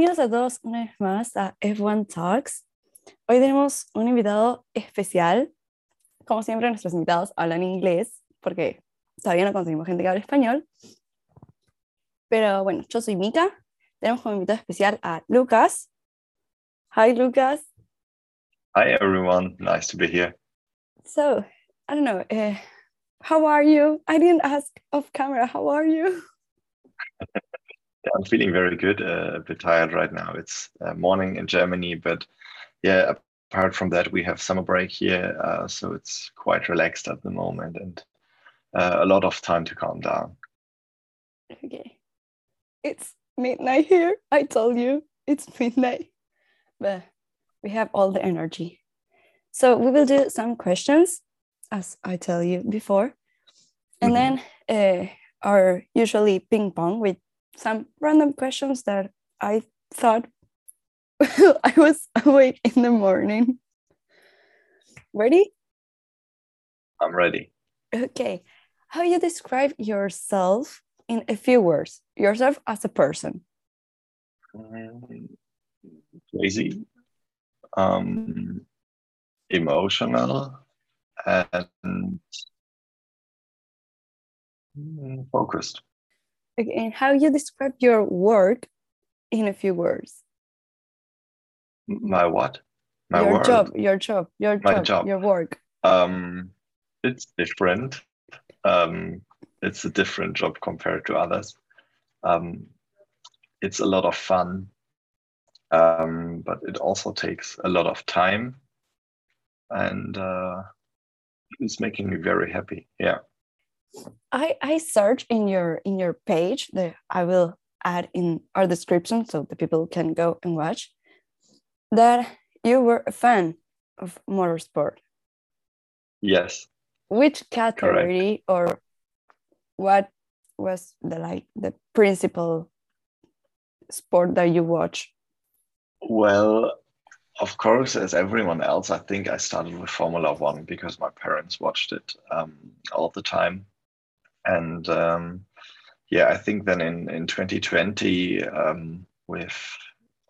Bienvenidos a todos una vez más a F1 Talks. Hoy tenemos un invitado especial. Como siempre, nuestros invitados hablan inglés porque todavía no conseguimos gente que hable español. Pero bueno, yo soy Mika. Tenemos como invitado especial a Lucas. Hi, Lucas. Hi, everyone. Nice to be here. So, I don't know. Uh, how are you? I didn't ask off camera. How are you? I'm feeling very good. Uh, a bit tired right now. It's uh, morning in Germany, but yeah, apart from that, we have summer break here, uh, so it's quite relaxed at the moment and uh, a lot of time to calm down. Okay. It's midnight here. I told you it's midnight, but we have all the energy. So we will do some questions, as I tell you before, and mm-hmm. then uh, are usually ping pong with some random questions that I thought I was awake in the morning. Ready? I'm ready. Okay. How you describe yourself in a few words? Yourself as a person. Um, crazy, um, emotional, and mm, focused. Okay, and how you describe your work in a few words? My what? My your work. job, your job, your My job, job. your work. Um, it's different. Um, it's a different job compared to others. Um, it's a lot of fun, um, but it also takes a lot of time, and uh, it's making me very happy. Yeah. I I search in your in your page that I will add in our description so the people can go and watch that you were a fan of motorsport. Yes. Which category Correct. or what was the like the principal sport that you watch? Well, of course, as everyone else, I think I started with Formula One because my parents watched it um, all the time and um, yeah, I think then in in 2020 um, with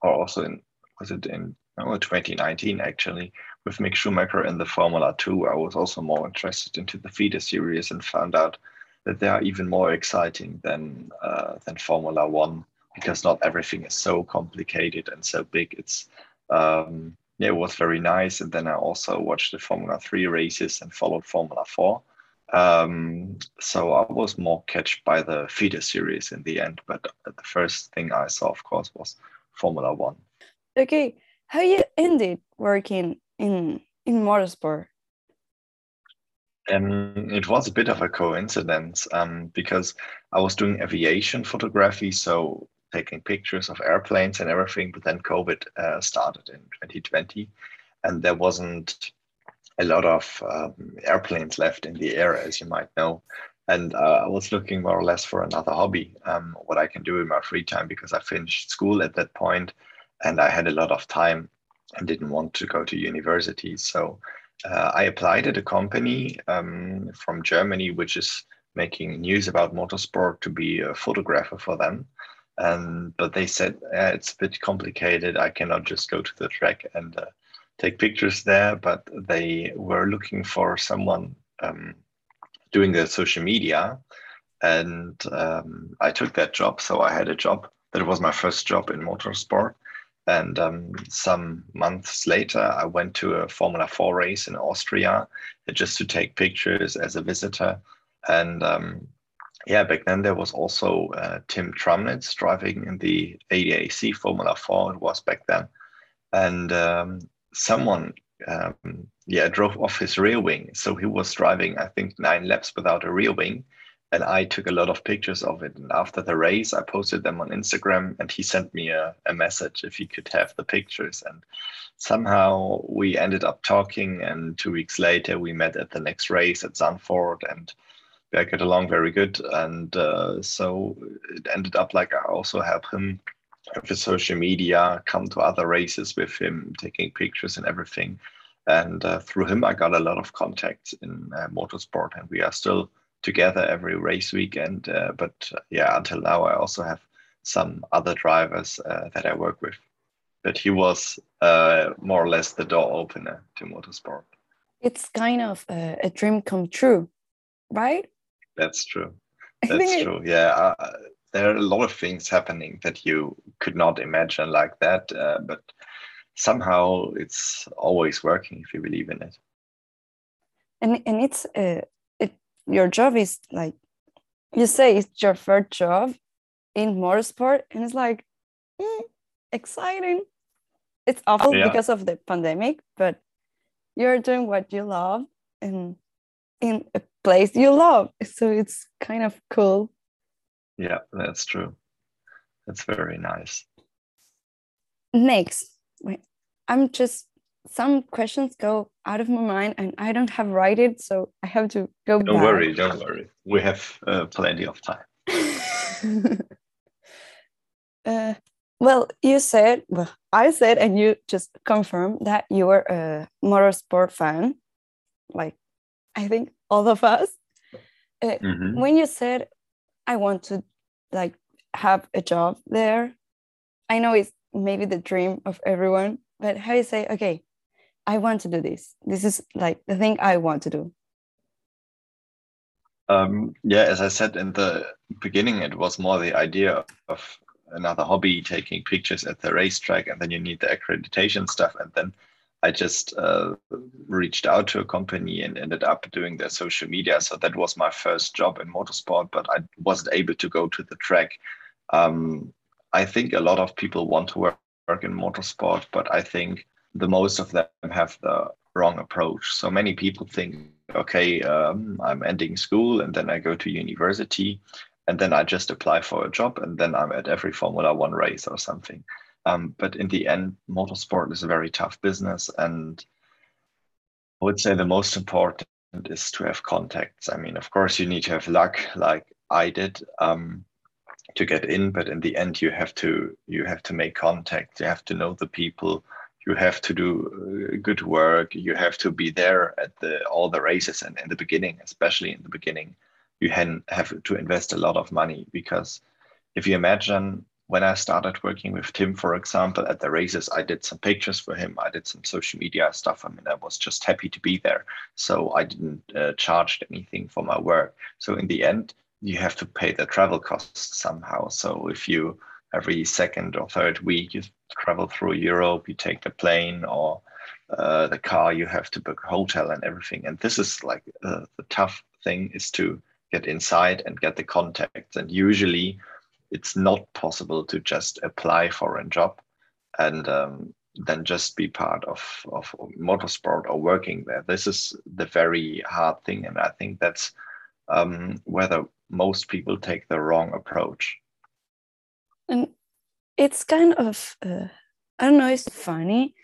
or also in was it in oh, 2019 actually with Mick Schumacher in the Formula 2, I was also more interested into the feeder series and found out that they are even more exciting than uh, than Formula One because not everything is so complicated and so big. It's um, yeah, it was very nice. And then I also watched the Formula Three races and followed Formula Four. Um, so I was more catched by the feeder series in the end, but the first thing I saw, of course, was Formula One. Okay, how you ended working in in motorsport? Um, it was a bit of a coincidence um, because I was doing aviation photography, so taking pictures of airplanes and everything. But then COVID uh, started in 2020, and there wasn't a lot of um, airplanes left in the air, as you might know. And uh, I was looking more or less for another hobby, um, what I can do in my free time, because I finished school at that point and I had a lot of time and didn't want to go to university. So uh, I applied at a company um, from Germany, which is making news about motorsport to be a photographer for them. And but they said it's a bit complicated. I cannot just go to the track and uh, take pictures there, but they were looking for someone um, doing the social media. And um, I took that job. So I had a job that was my first job in motorsport. And um, some months later, I went to a Formula 4 race in Austria just to take pictures as a visitor. And um, yeah, back then there was also uh, Tim Tramnitz driving in the ADAC Formula 4. It was back then. And um, someone um, yeah drove off his rear wing. So he was driving i think nine laps without a rear wing. And i took a lot of pictures of it. And after the race i posted them on instagram and he sent me a, a message if he could have the pictures. And somehow we ended up talking and two weeks later we met at the next race at Zandvoort and I got along very good. And uh, so it ended up like i also help him with social media, come to other races with him, taking pictures and everything. And uh, through him, I got a lot of contacts in uh, motorsport, and we are still together every race weekend. Uh, but uh, yeah, until now, I also have some other drivers uh, that I work with. But he was uh, more or less the door opener to motorsport. It's kind of a, a dream come true, right? That's true. That's true. Yeah, uh, there are a lot of things happening that you could not imagine like that, uh, but somehow it's always working if you believe in it. And and it's uh, it your job is like you say it's your first job in motorsport, and it's like mm, exciting. It's awful yeah. because of the pandemic, but you're doing what you love and in a place you love. So it's kind of cool. Yeah, that's true. That's very nice. Next, wait, I'm just some questions go out of my mind and I don't have write it, so I have to go. Don't back. worry, don't worry. We have uh, plenty of time. uh, well, you said, well, I said, and you just confirmed that you were a motorsport fan, like I think all of us. Uh, mm-hmm. When you said, I want to like have a job there, I know it's maybe the dream of everyone, but how you say, okay, I want to do this. This is like the thing I want to do. Um, yeah, as I said in the beginning, it was more the idea of another hobby, taking pictures at the racetrack, and then you need the accreditation stuff. And then I just uh, reached out to a company and ended up doing their social media. So that was my first job in motorsport, but I wasn't able to go to the track. Um, I think a lot of people want to work, work in motorsport, but I think the most of them have the wrong approach. So many people think, okay, um, I'm ending school and then I go to university and then I just apply for a job, and then I'm at every Formula One race or something. Um, but in the end, motorsport is a very tough business, and I would say the most important is to have contacts. I mean, of course, you need to have luck, like I did, um, to get in. But in the end, you have to you have to make contact. You have to know the people. You have to do uh, good work. You have to be there at the all the races and in the beginning, especially in the beginning you have to invest a lot of money because if you imagine when I started working with Tim, for example, at the races, I did some pictures for him. I did some social media stuff. I mean, I was just happy to be there. So I didn't uh, charge anything for my work. So in the end, you have to pay the travel costs somehow. So if you every second or third week you travel through Europe, you take the plane or uh, the car, you have to book a hotel and everything. And this is like uh, the tough thing is to get inside and get the contacts. And usually it's not possible to just apply for a job and um, then just be part of, of motorsport or working there. This is the very hard thing. And I think that's um, whether most people take the wrong approach. And it's kind of, uh, I don't know, it's funny,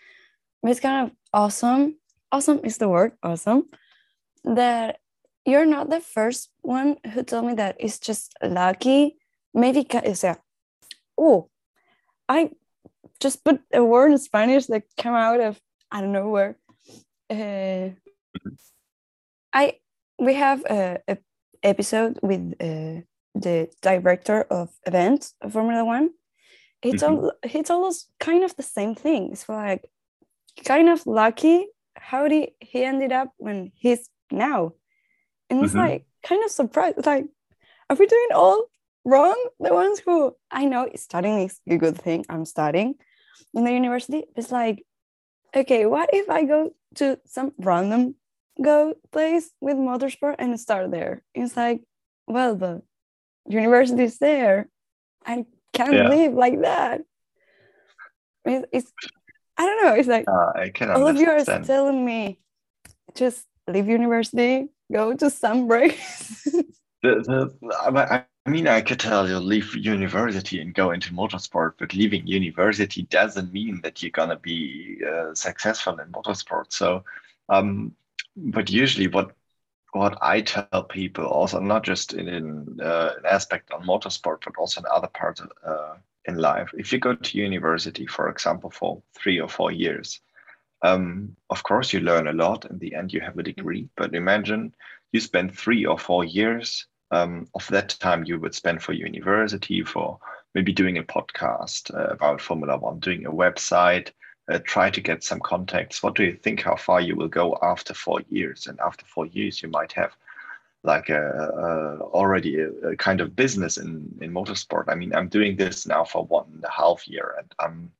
but it's kind of awesome. Awesome is the word, awesome, that you're not the first one who told me that it's just lucky. Maybe, o oh, I just put a word in Spanish that came out of I don't know where. Uh, I we have a, a episode with uh, the director of events of Formula One. He mm-hmm. told he told us kind of the same thing. It's like kind of lucky how did he ended up when he's now and it's mm-hmm. like kind of surprised like are we doing all wrong? The ones who i know studying is a good thing. I'm studying in the university. It's like okay what if i go to some random go place with motorsport and start there? It's like well the university is there. I can't yeah. live like that. It's, it's, i don't know. It's like uh, I can all of you are telling me just leave university go to some breaks. the, the, I mean, I could tell you leave university and go into motorsport, but leaving university doesn't mean that you're gonna be uh, successful in motorsport. So, um, but usually, what what I tell people also, not just in, in uh, an aspect on motorsport, but also in other parts of, uh, in life. If you go to university, for example, for three or four years, um, of course, you learn a lot. In the end, you have a degree. But imagine you spend three or four years um, of that time you would spend for university, for maybe doing a podcast uh, about Formula One, doing a website, uh, try to get some contacts. What do you think? How far you will go after four years? And after four years, you might have like a, a already a, a, kind of business in in motorsport. I mean, I'm doing this now for one and a half year, and I'm, I'm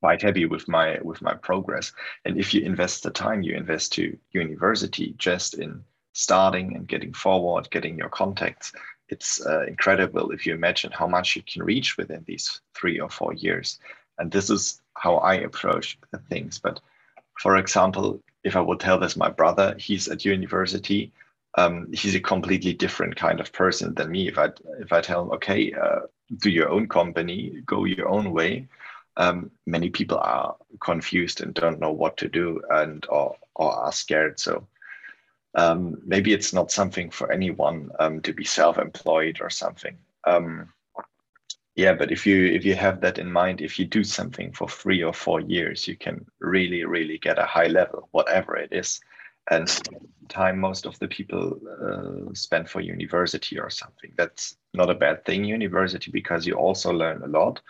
quite happy with my with my progress. And if you invest the time you invest to university just in starting and getting forward, getting your contacts, it's uh, incredible if you imagine how much you can reach within these three or four years. And this is how I approach things. But for example, if I would tell this my brother, he's at university, um, he's a completely different kind of person than me. If I if I tell him, okay, uh, do your own company, go your own way, um, many people are confused and don't know what to do and or or are scared. So um, maybe it's not something for anyone um, to be self-employed or something. Um, yeah, but if you if you have that in mind, if you do something for three or four years, you can really really get a high level, whatever it is and time most of the people uh, spend for university or something. That's not a bad thing, university, because you also learn a lot.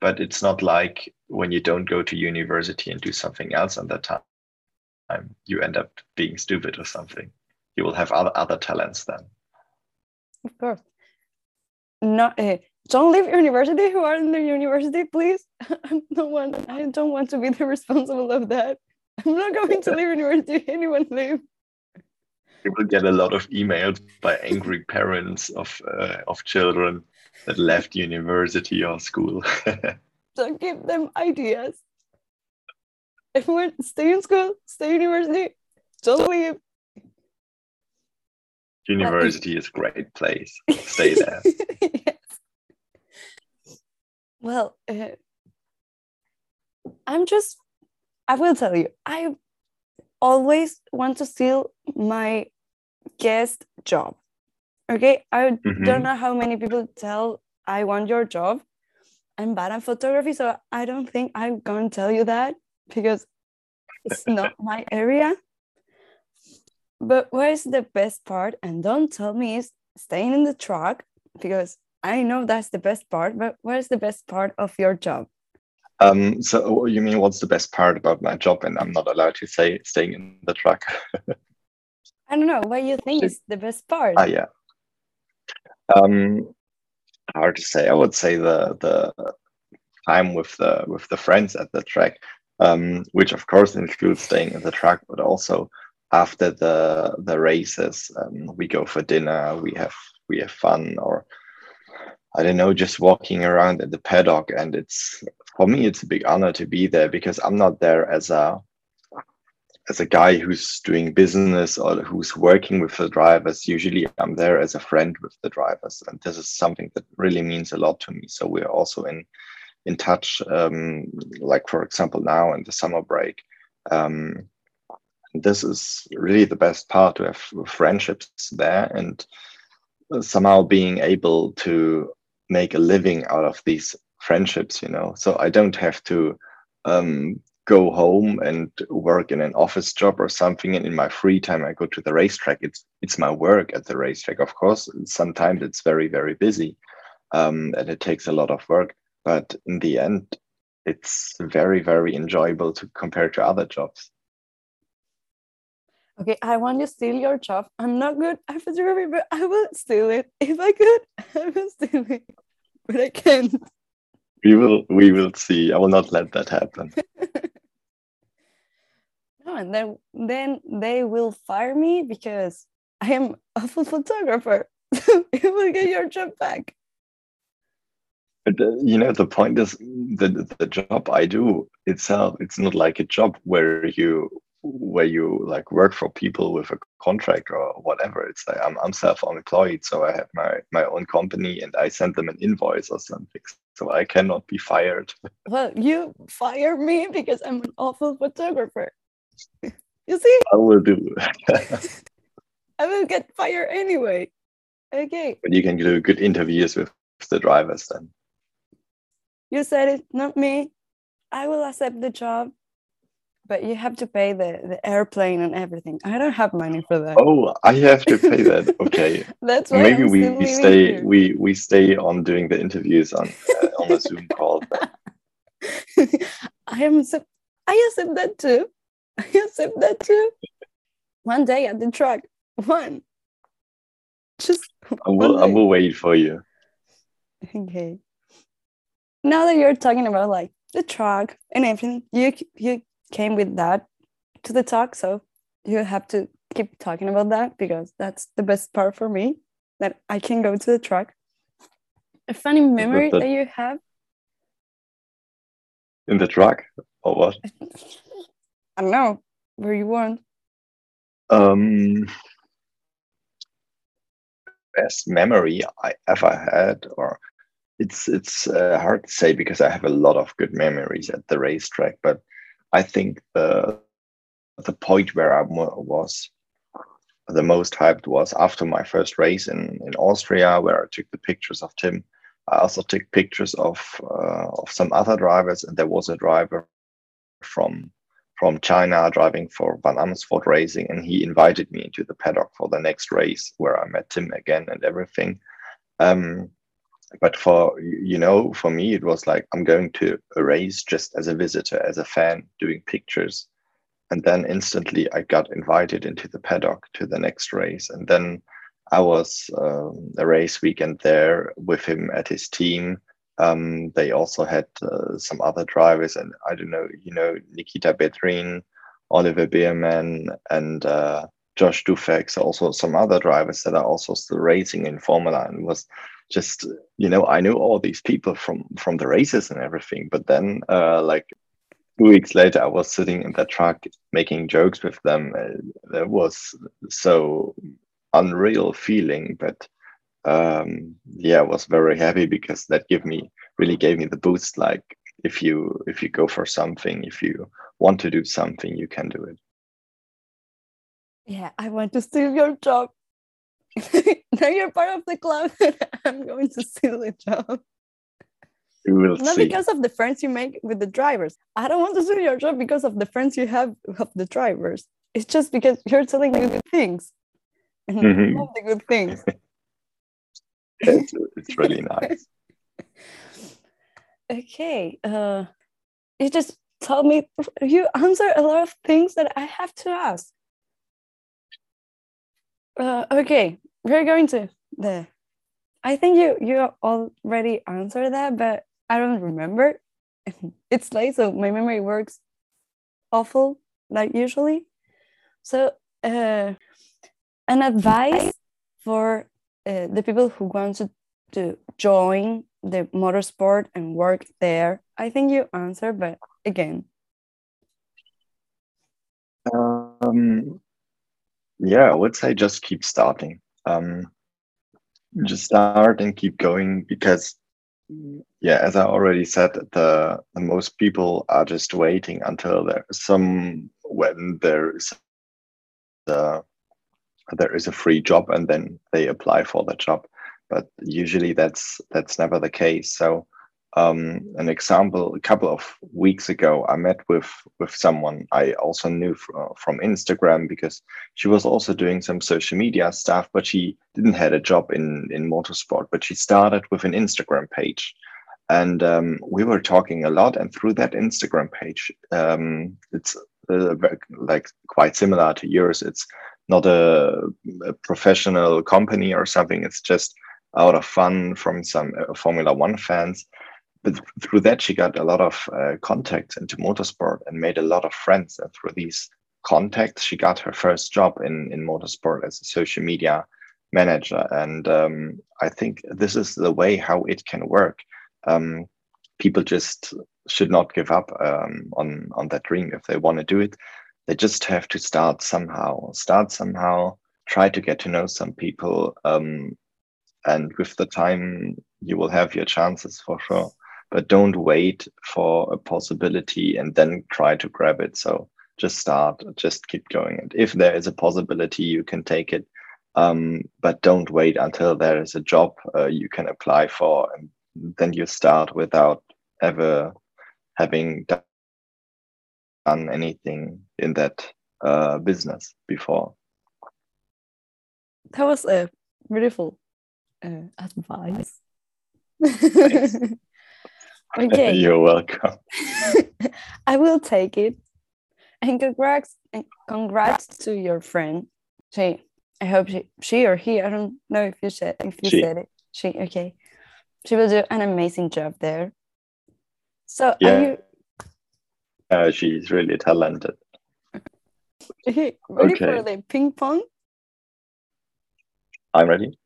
But it's not like when you don't go to university and do something else on that time, you end up being stupid or something. You will have other other talents then. Of course. Not uh, don't leave university. Who are in the university, please? I don't want. I don't want to be the responsible of that. I'm not going to leave university. Anyone leave? You will get a lot of emails by angry parents of uh, of children that left university or school. Don't give them ideas. Everyone, stay in school, stay university. Don't leave. University is a great place. Stay there. yes. Well, uh, I'm just I will tell you, I always want to steal my guest job. Okay, I mm-hmm. don't know how many people tell I want your job. I'm bad at photography, so I don't think I'm going to tell you that because it's not my area. But what is the best part? And don't tell me is staying in the truck because I know that's the best part. But what is the best part of your job? Um, so you mean what's the best part about my job? And I'm not allowed to say staying in the truck. I don't know. What you think is the best part? Ah, yeah. Um, hard to say. I would say the the time with the with the friends at the track, um, which of course includes staying in the track, but also after the the races, um, we go for dinner. We have we have fun, or I don't know, just walking around in the paddock, and it's for me it's a big honor to be there because i'm not there as a as a guy who's doing business or who's working with the drivers usually i'm there as a friend with the drivers. And this is something that really means a lot to me. So we're also in in touch um, like for example now in the summer break. Um, this is really the best part to have friendships there and somehow being able to make a living out of these friendships you know. So i don't have to um, go home and work in an office job or something and in my free time i go to the racetrack. It's it's my work at the racetrack. Of course sometimes it's very very busy um, and it takes a lot of work but in the end it's very very enjoyable to compare to other jobs. Okay i want to steal your job. I'm not good at photography but i will steal it. If i could i will steal it but i can't we will we will see. I will not let that happen. no, and then then they will fire me because I am a full photographer. you will get your job back. But uh, you know, the point is the the job I do itself. It's not like a job where you where you like work for people with a contract or whatever. It's like I'm I'm self-employed, so I have my my own company and I send them an invoice or something. So I cannot be fired. Well, you fire me because I'm an awful photographer. you see? I will do. I will get fired anyway. Okay. But you can do good interviews with the drivers then. You said it, not me. I will accept the job but you have to pay the, the airplane and everything. I don't have money for that. Oh, I have to pay that. Okay. That's why Maybe we, we stay here. we we stay on doing the interviews on uh, on the Zoom call. I am I accept that too. I accept that too. One day at the truck. One. Just I will I will wait for you. Okay. Now that you're talking about like the truck and everything, you you came with that to the talk, so you have to keep talking about that because that's the best part for me that I can go to the track. A funny memory that- that you have. In the truck or what? I don't know where you want. Um, best memory I ever had, or it's it's uh, hard to say because I have a lot of good memories at the racetrack. But I think the the point where I was the most hyped was after my first race in in Austria, where I took the pictures of Tim. I also took pictures of uh, of some other drivers, and there was a driver from from China driving for Van Amersfoort Racing, and he invited me into the paddock for the next race, where I met Tim again and everything. Um, but for you know, for me, it was like I'm going to a race just as a visitor, as a fan, doing pictures, and then instantly I got invited into the paddock to the next race, and then I was um, a race weekend there with him at his team. Um, they also had uh, some other drivers, and I don't know, you know, Nikita Bedrin, Oliver Bearman, and uh, Josh Dufek. Also, some other drivers that are also still racing in Formula, and was just, you know, I knew all these people from from the races and everything. But then, uh, like two weeks later, I was sitting in the truck making jokes with them. Uh, that was so unreal feeling, but um yeah i was very happy because that gave me really gave me the boost like if you if you go for something if you want to do something you can do it Yeah, I want to steal your job. now you're part of the club. I'm going to steal the job. Not see because of the friends you make with the drivers. I don't want to steal your job because of the friends you have of the drivers. It's just because you're telling me good things. And Mhm. love the good things. it's, it's really nice okay. Uh, you just told me you answer a lot of things that I have to ask. Uh, okay, we're going to the. I think you you already answered that, but I don't remember. It's late, so my memory works awful like usually. So, uh, an advice for uh, the people who want to, to join the motorsport and work there. I think you answered, but again, um yeah i would say just keep starting um just start and keep going because yeah as i already said the, the most people are just waiting until there's some when there is the there is a free job and then they apply for the job. But usually that's that's never the case. So um, an example a couple of weeks ago i met with with someone i also knew fr- from instagram because she was also doing some social media stuff but she didn't had a job in in motorsport but she started with an instagram page. And um, we were talking a lot and through that instagram page um, it's uh, like quite similar to yours. It's not a, a professional company or something. It's just out of fun from some uh, formula one fans but th- through that she got a lot of uh, contacts into motorsport and made a lot of friends. And through these contacts she got her first job in in motorsport as a social media manager. And um, i think this is the way how it can work. Um, people just should not give up um, on on that dream. If they want to do it they just have to start somehow start somehow try to get to know some people um, and with the time you will have your chances for sure but don't wait for a possibility and then try to grab it so just start just keep going and if there is a possibility you can take it um, but don't wait until there is a job uh, you can apply for and then you start without ever having done anything in that uh, business before. That was a beautiful uh, advice. okay. You're welcome. I will take it. And congrats and congrats to your friend. She I hope she she or he, I don't know if you said if you She. said it. She okay. She will do an amazing job there. So Yeah. are you Uh, she's really talented. ready for the ping pong? I'm ready.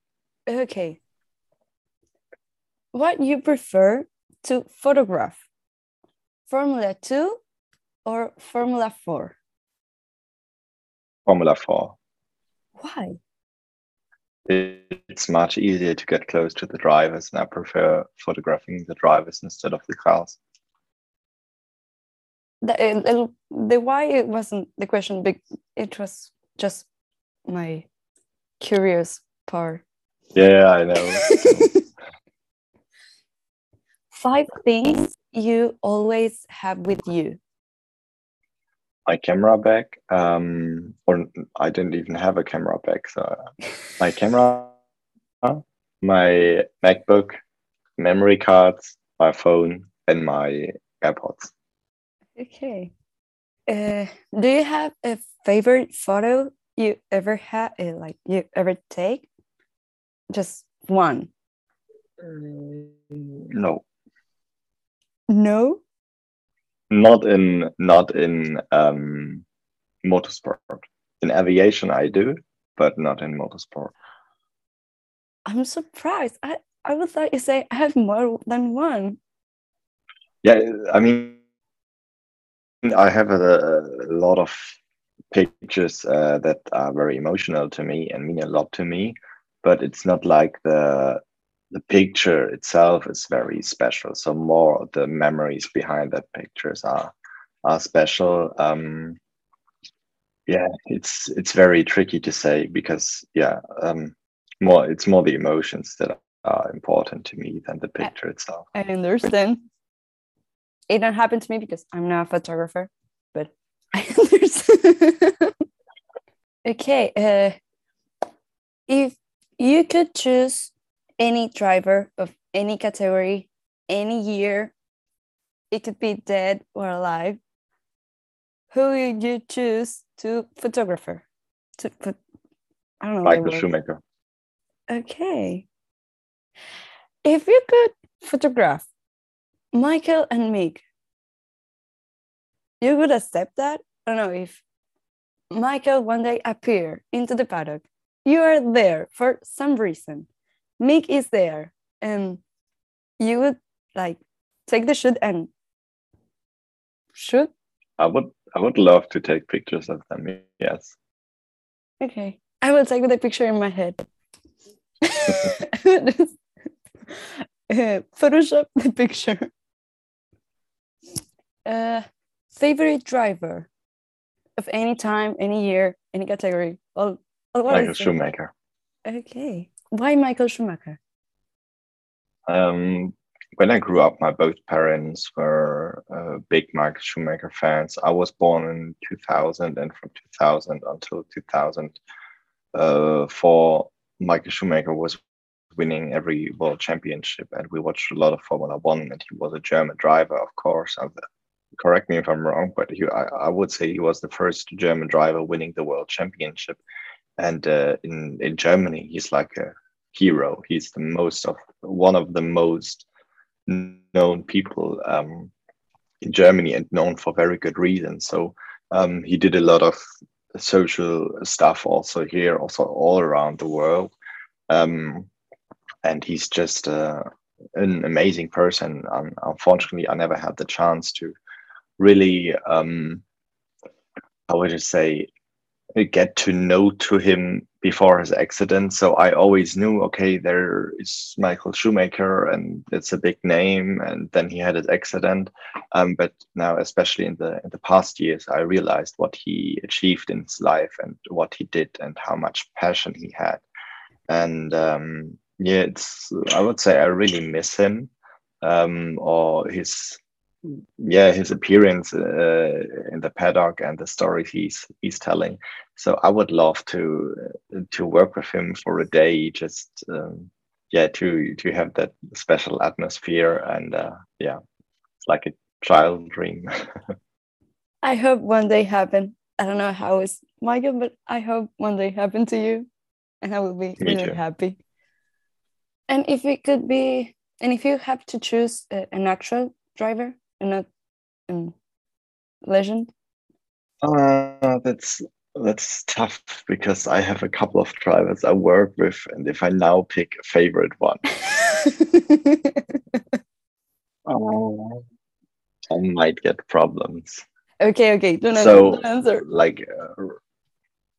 Okay. What you prefer to photograph? Formula 2 or Formula 4? Formula Four. Why? It's much easier to get close to the drivers, and I prefer photographing the drivers instead of the cars. The, uh, the, the why it wasn't the question, big it was just my curious part. Yeah, I know. Five things you always have with you. my camera bag, um, or I didn't even have a camera bag. So my camera, my MacBook, memory cards, my phone, and my AirPods. Okay. Uh, do you have a favorite photo you ever had, uh, like you ever take? Just one. No, No. not in not in um, motorsport. In aviation, I do, but not in motorsport. I'm surprised. I, I would thought you say I have more than one. Yeah, I mean, I have a, a lot of pictures uh, that are very emotional to me and mean a lot to me, but it's not like the the picture itself is very special. So more the memories behind that pictures are are special. Um, yeah, it's it's very tricky to say because yeah, um, more it's more the emotions that are important to me than the picture itself. I understand. It don't happen to me because I'm not a photographer, but I understand. okay. Uh, if you could choose any driver of any category, any year, it could be dead or alive, who would you choose to photographer? To put, I don't know. Michael Schumacher. Okay. If you could photograph Michael and Mick, you would accept that? I don't know if Michael one day appear into the paddock. You are there for some reason. Mick is there, and you would like take the shoot and shoot. I would I would love to take pictures of them. Yes. Okay, I will take the picture in my head. Uh, Photoshop the picture. Uh, favorite driver of any time, any year, any category. All, all what Michael is it? Okay. Why Michael Schumacher? Um, when I grew up, my both parents were uh, big Michael Schumacher fans. I was born in 2000, and from 2000 until 2004, Michael Schumacher was winning every world championship, and we watched a lot of Formula One. And he was a German driver, of course. Uh, correct me if I'm wrong, but he, I, I would say he was the first German driver winning the world championship. And uh, in in Germany, he's like a hero. He's the most of one of the most known people um, in Germany and known for very good reasons. So um, he did a lot of social stuff also here, also all around the world. Um, and he's just uh, an amazing person. Um, unfortunately, I never had the chance to really, um, how would you say, get to know to him before his accident. So I always knew, okay, there is Michael Schumacher, and it's a big name. And then he had his accident. Um, but now, especially in the in the past years, I realized what he achieved in his life and what he did and how much passion he had. And um, yeah, it's I would say I really miss him um, or his yeah his appearance uh, in the paddock and the stories he's he's telling. So i would love to to work with him for a day just um, yeah to to have that special atmosphere and uh, yeah it's like a child dream. I hope one day happen. I don't know how it's michael but i hope one day happen to you and i will be Me really too. happy. And if it could be and if you have to choose an actual driver not a legend? Uh, that's that's tough because i have a couple of drivers i work with and if i now pick a favorite one oh, i might get problems. Okay okay don't so answer like uh,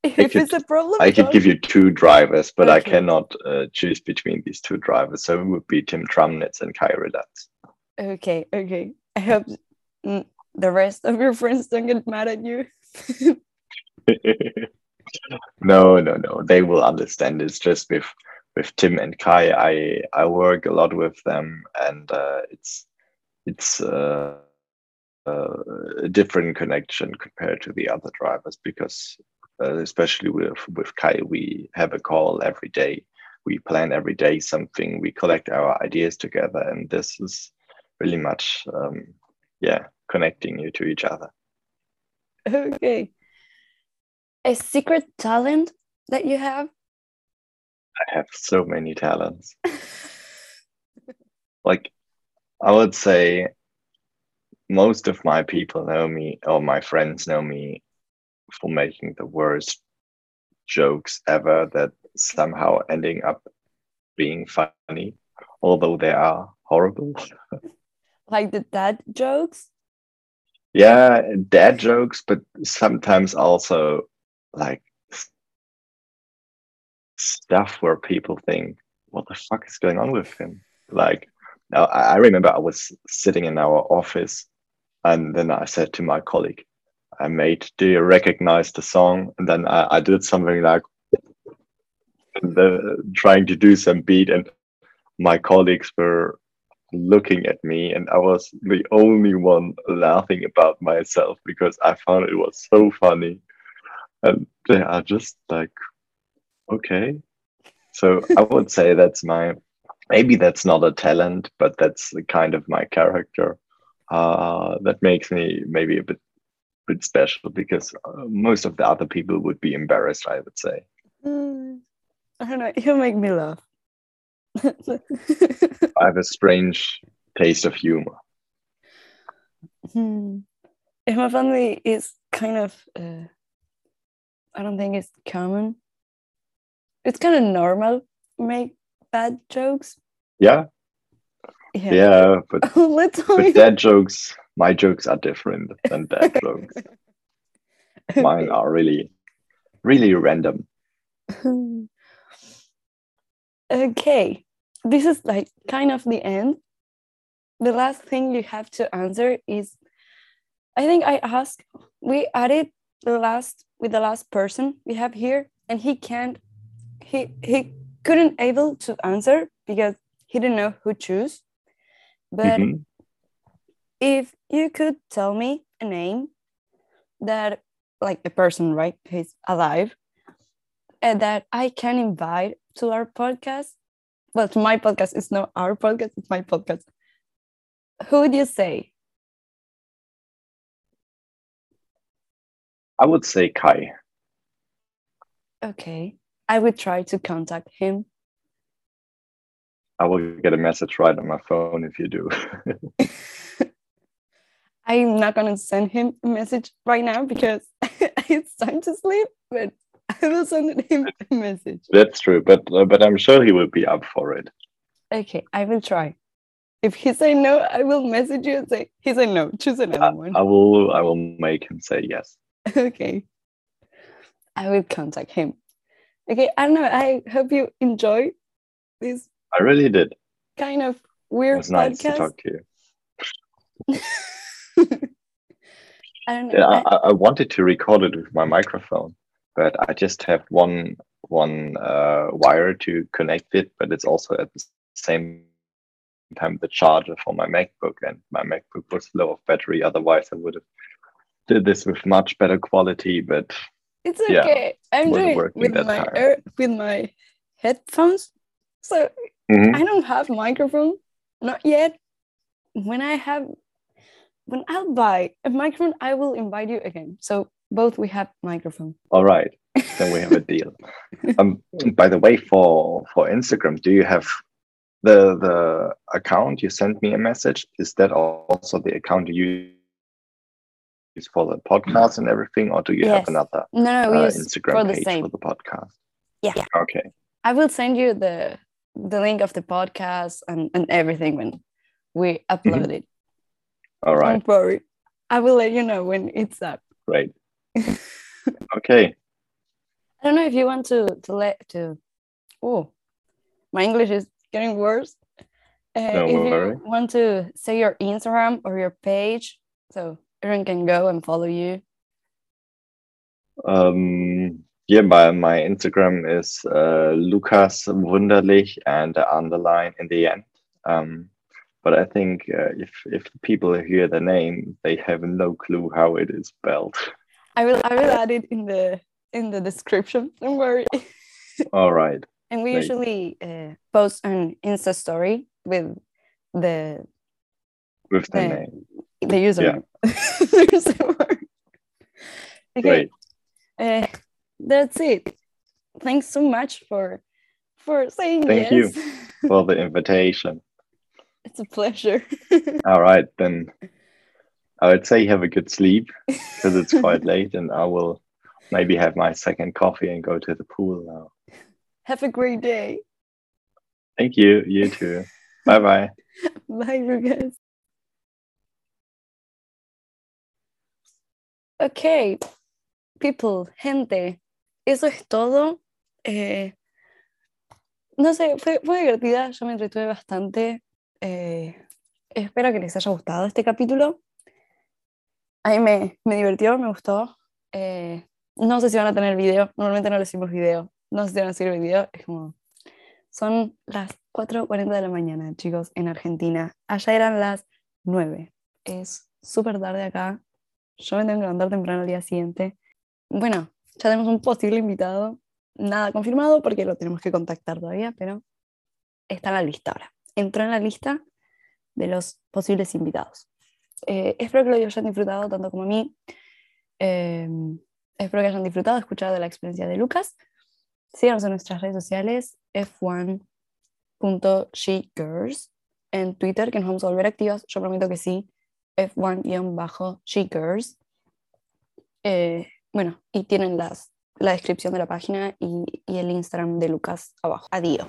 if could- it's a problem I could give you two drivers, but I cannot uh, choose between these two drivers. So it would be Tim Tramnitz and Kai Rilatz. okay okay i hope the rest of your friends don't get mad at you no, no, no. They will understand. It's just with with Tim and Kai. I I work a lot with them, and uh, it's it's uh, uh, a different connection compared to the other drivers because uh, especially with with Kai, we have a call every day. We plan every day something. We collect our ideas together, and this is really much um, yeah connecting you to each other. okay a secret talent that you have I have so many talents. like I would say most of my people know me or my friends know me for making the worst jokes ever that somehow ending up being funny, although they are horrible. like the dad jokes yeah, dad jokes, but sometimes also like stuff where people think, what the fuck is going on with him? Like, I remember I was sitting in our office and then I said to my colleague, I made, do you recognize the song? And then I, I did something like and, uh, trying to do some beat and my colleagues were looking at me and I was the only one laughing about myself because I found it was so funny. And they are just like, okay. So I would say that's my maybe that's not a talent, but that's the kind of my character. Uh, that makes me maybe a bit bit special because uh, most of the other people would be embarrassed, I would say. Mm, i don't know you make me laugh I have a strange taste of humor. Hmm. In my family is kind of uh, I don't think it's common. It's kind of normal make bad jokes. Yeah, Yeah. yeah, but Let's tell but dad jokes, my jokes are different than dad jokes. Mine are really, really random. Okay. This is like kind of the end. The last thing you have to answer is I think I asked we added the last with the last person we have here and he can't he he couldn't able to answer because he didn't know who choose. But Mhm. if you could tell me a name that like a person right who's alive and that i can invite to our podcast. Well to my podcast it's not our podcast it's my podcast. Who would you say? I would say Kai. okay. I would try to contact him. I will get a message right on my phone if you do. i'm not going to send him a message right now because it's time to sleep but i will send him a message That's true, but uh, but I'm sure he will be up for it. okay i will try if he say no i will message you and say he said no choose another one I will I will make him say yes. okay. I will contact him. Okay, I don't know. I hope you enjoy this I really did. kind of It weird was nice to talk to you. I don't know. Yeah, I- I wanted to record it with my microphone, but I just have one one uh, wire to connect it, but it's also at the same time the charger for my MacBook, and my MacBook was low of battery. Otherwise, I would have did this with much better quality. But It's Yeah, okay. I'm doing with my air, with my headphones. So Mhm. I don't have microphone, not yet. When I have, when I'll buy a microphone, I will invite you again. So both we have microphone. all right, then we have a deal. um, by the way, for for Instagram, do you have the the account you sent me a message? Is that also the account you use for the podcast and everything, or do you Yes. have another No, no, we uh, use Instagram for the page same. for the podcast? Yeah. Okay. I will send you the the link of the podcast and, and everything when we upload it. All right. Don't worry. I will let you know when it's up. Great. okay. I don't know if you want to to let to. Oh, my English is getting worse. Uh, if worry. you want to say your Instagram or your page, so everyone can go and follow you. Um, yeah, my, my Instagram is uh, Lukas Wunderlich and the underline in the end. Um, but I think uh, if if people hear the name, they have no clue how it is spelled. I will I will add it in the in the description. Don't worry. All right. And we Great. usually uh, post an Insta story with the With the the, name. the username. Word. Okay. Great. Uh, that's it. Thanks so much for for saying Thank you. For the invitation. it's a pleasure. All right, then I would say have a good sleep because it's quite late and I will maybe have my second coffee and go to the pool now. Have a great day. Thank you. You too. bye bye. Bye, Lukas. Ok, people, gente, eso es todo. Eh, no sé, fue, fue divertida, yo me entretuve bastante. Eh, espero que les haya gustado este capítulo. A mí me, me divirtió, me gustó. Eh, no sé si van a tener video, normalmente no les hicimos video. No sé si van a hacer video, es como... Son las 4.40 de la mañana, chicos, en Argentina. Allá eran las 9. Es súper tarde acá. Yo me tengo que levantar temprano al día siguiente. Bueno, ya tenemos un posible invitado. Nada confirmado porque lo tenemos que contactar todavía, pero está en la lista ahora. Entró en la lista de los posibles invitados. Eh, espero que lo hayan disfrutado tanto como a mí. Eh, espero que hayan disfrutado, escuchado la experiencia de Lucas. Síganos en nuestras redes sociales, f1.shegirls, en Twitter, que nos vamos a volver activas. Yo prometo que sí, f1-shegirls. Eh, bueno, y tienen las, la descripción de la página y, y el Instagram de Lucas abajo. Adiós.